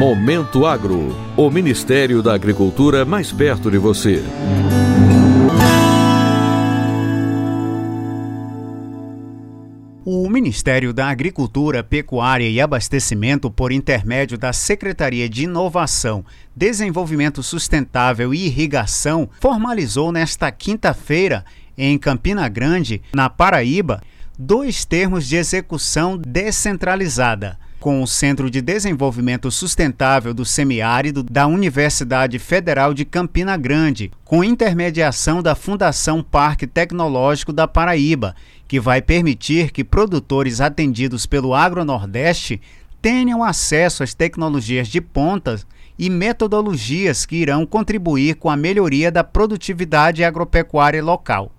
Momento Agro, o Ministério da Agricultura mais perto de você. O Ministério da Agricultura, Pecuária e Abastecimento, por intermédio da Secretaria de Inovação, Desenvolvimento Sustentável e Irrigação, formalizou nesta quinta-feira, em Campina Grande, na Paraíba, dois termos de execução descentralizada com o Centro de Desenvolvimento Sustentável do Semiárido da Universidade Federal de Campina Grande, com intermediação da Fundação Parque Tecnológico da Paraíba, que vai permitir que produtores atendidos pelo Agronordeste tenham acesso às tecnologias de ponta e metodologias que irão contribuir com a melhoria da produtividade agropecuária local.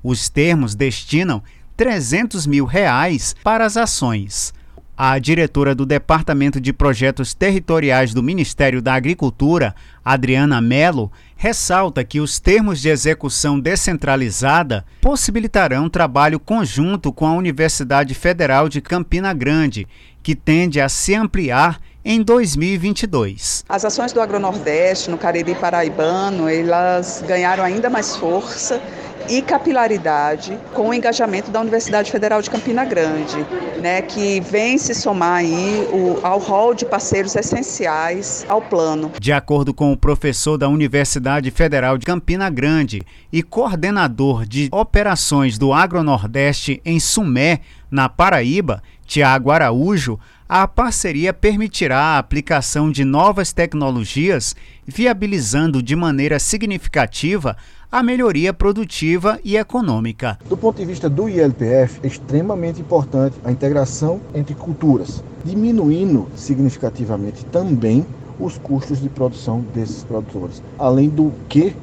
Os termos destinam 300 mil reais para as ações. A diretora do Departamento de Projetos Territoriais do Ministério da Agricultura, Adriana Melo, ressalta que os termos de execução descentralizada possibilitarão trabalho conjunto com a Universidade Federal de Campina Grande, que tende a se ampliar em 2022. As ações do Agronordeste no Cariri Paraibano, elas ganharam ainda mais força e capilaridade com o engajamento da Universidade Federal de Campina Grande, né, que vem se somar aí o, ao rol de parceiros essenciais ao plano. De acordo com o professor da Universidade Federal de Campina Grande e coordenador de operações do Agronordeste em Sumé, na Paraíba, Tiago Araújo, a parceria permitirá a aplicação de novas tecnologias, viabilizando de maneira significativa a melhoria produtiva e econômica. Do ponto de vista do ILPF, é extremamente importante a integração entre culturas, diminuindo significativamente também os custos de produção desses produtores, além do que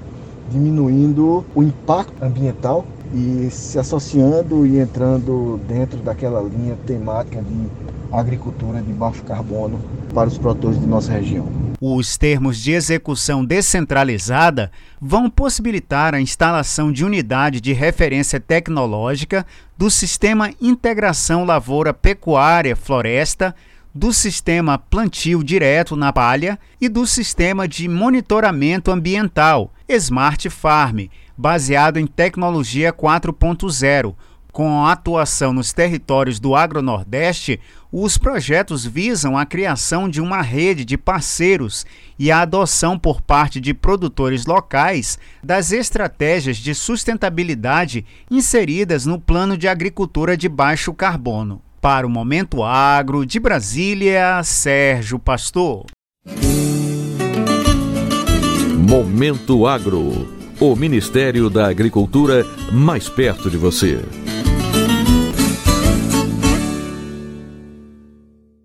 diminuindo o impacto ambiental e se associando e entrando dentro daquela linha temática de agricultura de baixo carbono para os produtores de nossa região. Os termos de execução descentralizada vão possibilitar a instalação de unidade de referência tecnológica do Sistema Integração Lavoura Pecuária Floresta, do Sistema Plantio Direto na Palha e do Sistema de Monitoramento Ambiental, Smart Farm, baseado em tecnologia 4.0 com a atuação nos territórios do Agronordeste, os projetos visam a criação de uma rede de parceiros e a adoção por parte de produtores locais das estratégias de sustentabilidade inseridas no Plano de Agricultura de Baixo Carbono. Para o Momento Agro, de Brasília, Sérgio Pastor. Momento Agro. O Ministério da Agricultura mais perto de você.